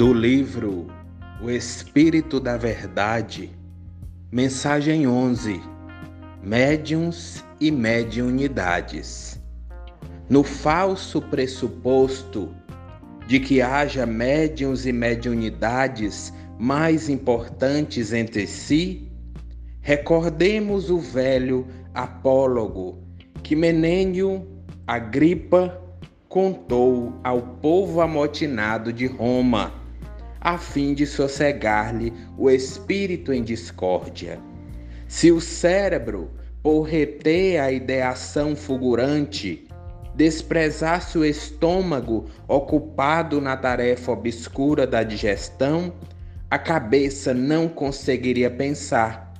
do livro O Espírito da Verdade, mensagem 11: Médiuns e Mediunidades. No falso pressuposto de que haja médiuns e mediunidades mais importantes entre si, recordemos o velho apólogo que Menênio Agripa contou ao povo amotinado de Roma a fim de sossegar-lhe o espírito em discórdia. Se o cérebro, por reter a ideação fulgurante, desprezasse o estômago ocupado na tarefa obscura da digestão, a cabeça não conseguiria pensar.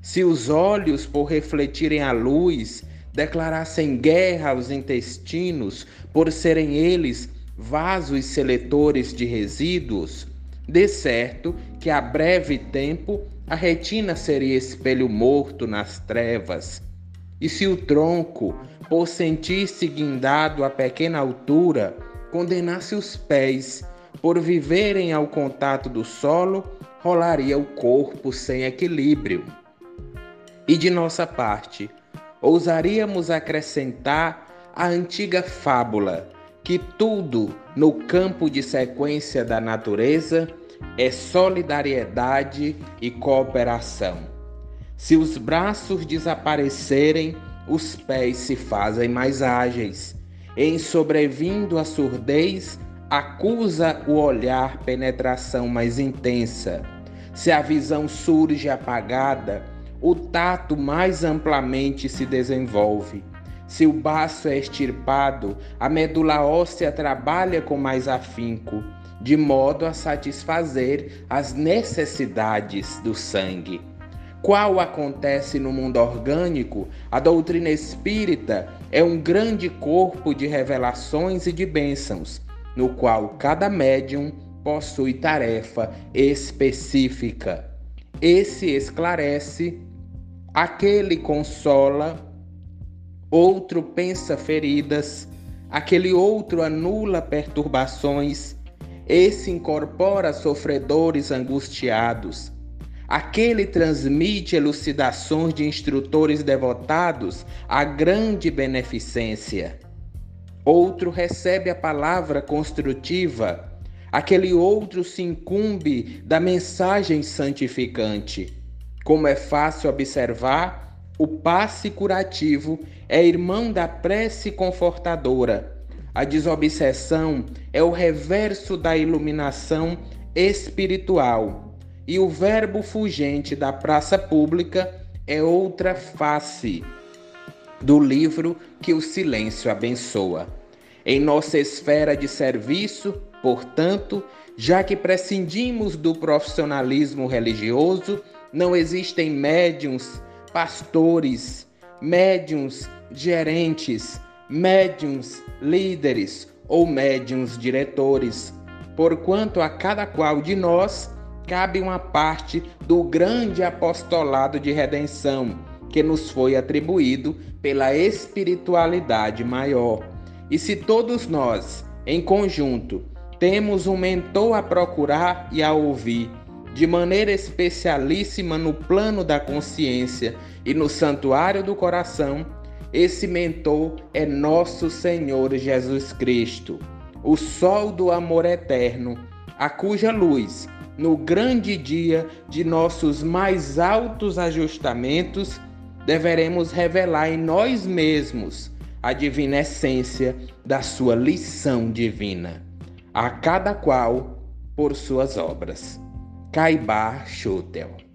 Se os olhos, por refletirem a luz, declarassem guerra aos intestinos, por serem eles vasos seletores de resíduos, de certo que a breve tempo a retina seria espelho morto nas trevas. E se o tronco, por sentir-se guindado a pequena altura, condenasse os pés, por viverem ao contato do solo, rolaria o corpo sem equilíbrio. E de nossa parte, ousaríamos acrescentar a antiga fábula que tudo no campo de sequência da natureza é solidariedade e cooperação. Se os braços desaparecerem, os pés se fazem mais ágeis. Em sobrevindo a surdez, acusa o olhar penetração mais intensa. Se a visão surge apagada, o tato mais amplamente se desenvolve. Se o baço é extirpado, a medula óssea trabalha com mais afinco, de modo a satisfazer as necessidades do sangue. Qual acontece no mundo orgânico, a doutrina espírita é um grande corpo de revelações e de bênçãos, no qual cada médium possui tarefa específica. Esse esclarece, aquele consola, outro pensa feridas, aquele outro anula perturbações, esse incorpora sofredores angustiados, aquele transmite elucidações de instrutores devotados à grande beneficência. Outro recebe a palavra construtiva, aquele outro se incumbe da mensagem santificante. Como é fácil observar, o passe curativo é irmão da prece confortadora. A desobsessão é o reverso da iluminação espiritual. E o verbo fugente da praça pública é outra face do livro que o silêncio abençoa. Em nossa esfera de serviço, portanto, já que prescindimos do profissionalismo religioso, não existem médiums pastores, médiums gerentes, médiums líderes ou médiums diretores, porquanto a cada qual de nós cabe uma parte do grande apostolado de redenção que nos foi atribuído pela espiritualidade maior. E se todos nós, em conjunto, temos um mentor a procurar e a ouvir, de maneira especialíssima no plano da consciência e no santuário do coração, esse mentor é nosso Senhor Jesus Cristo, o sol do amor eterno, a cuja luz, no grande dia de nossos mais altos ajustamentos, deveremos revelar em nós mesmos a divina essência da sua lição divina, a cada qual por suas obras. Caibar Schutel.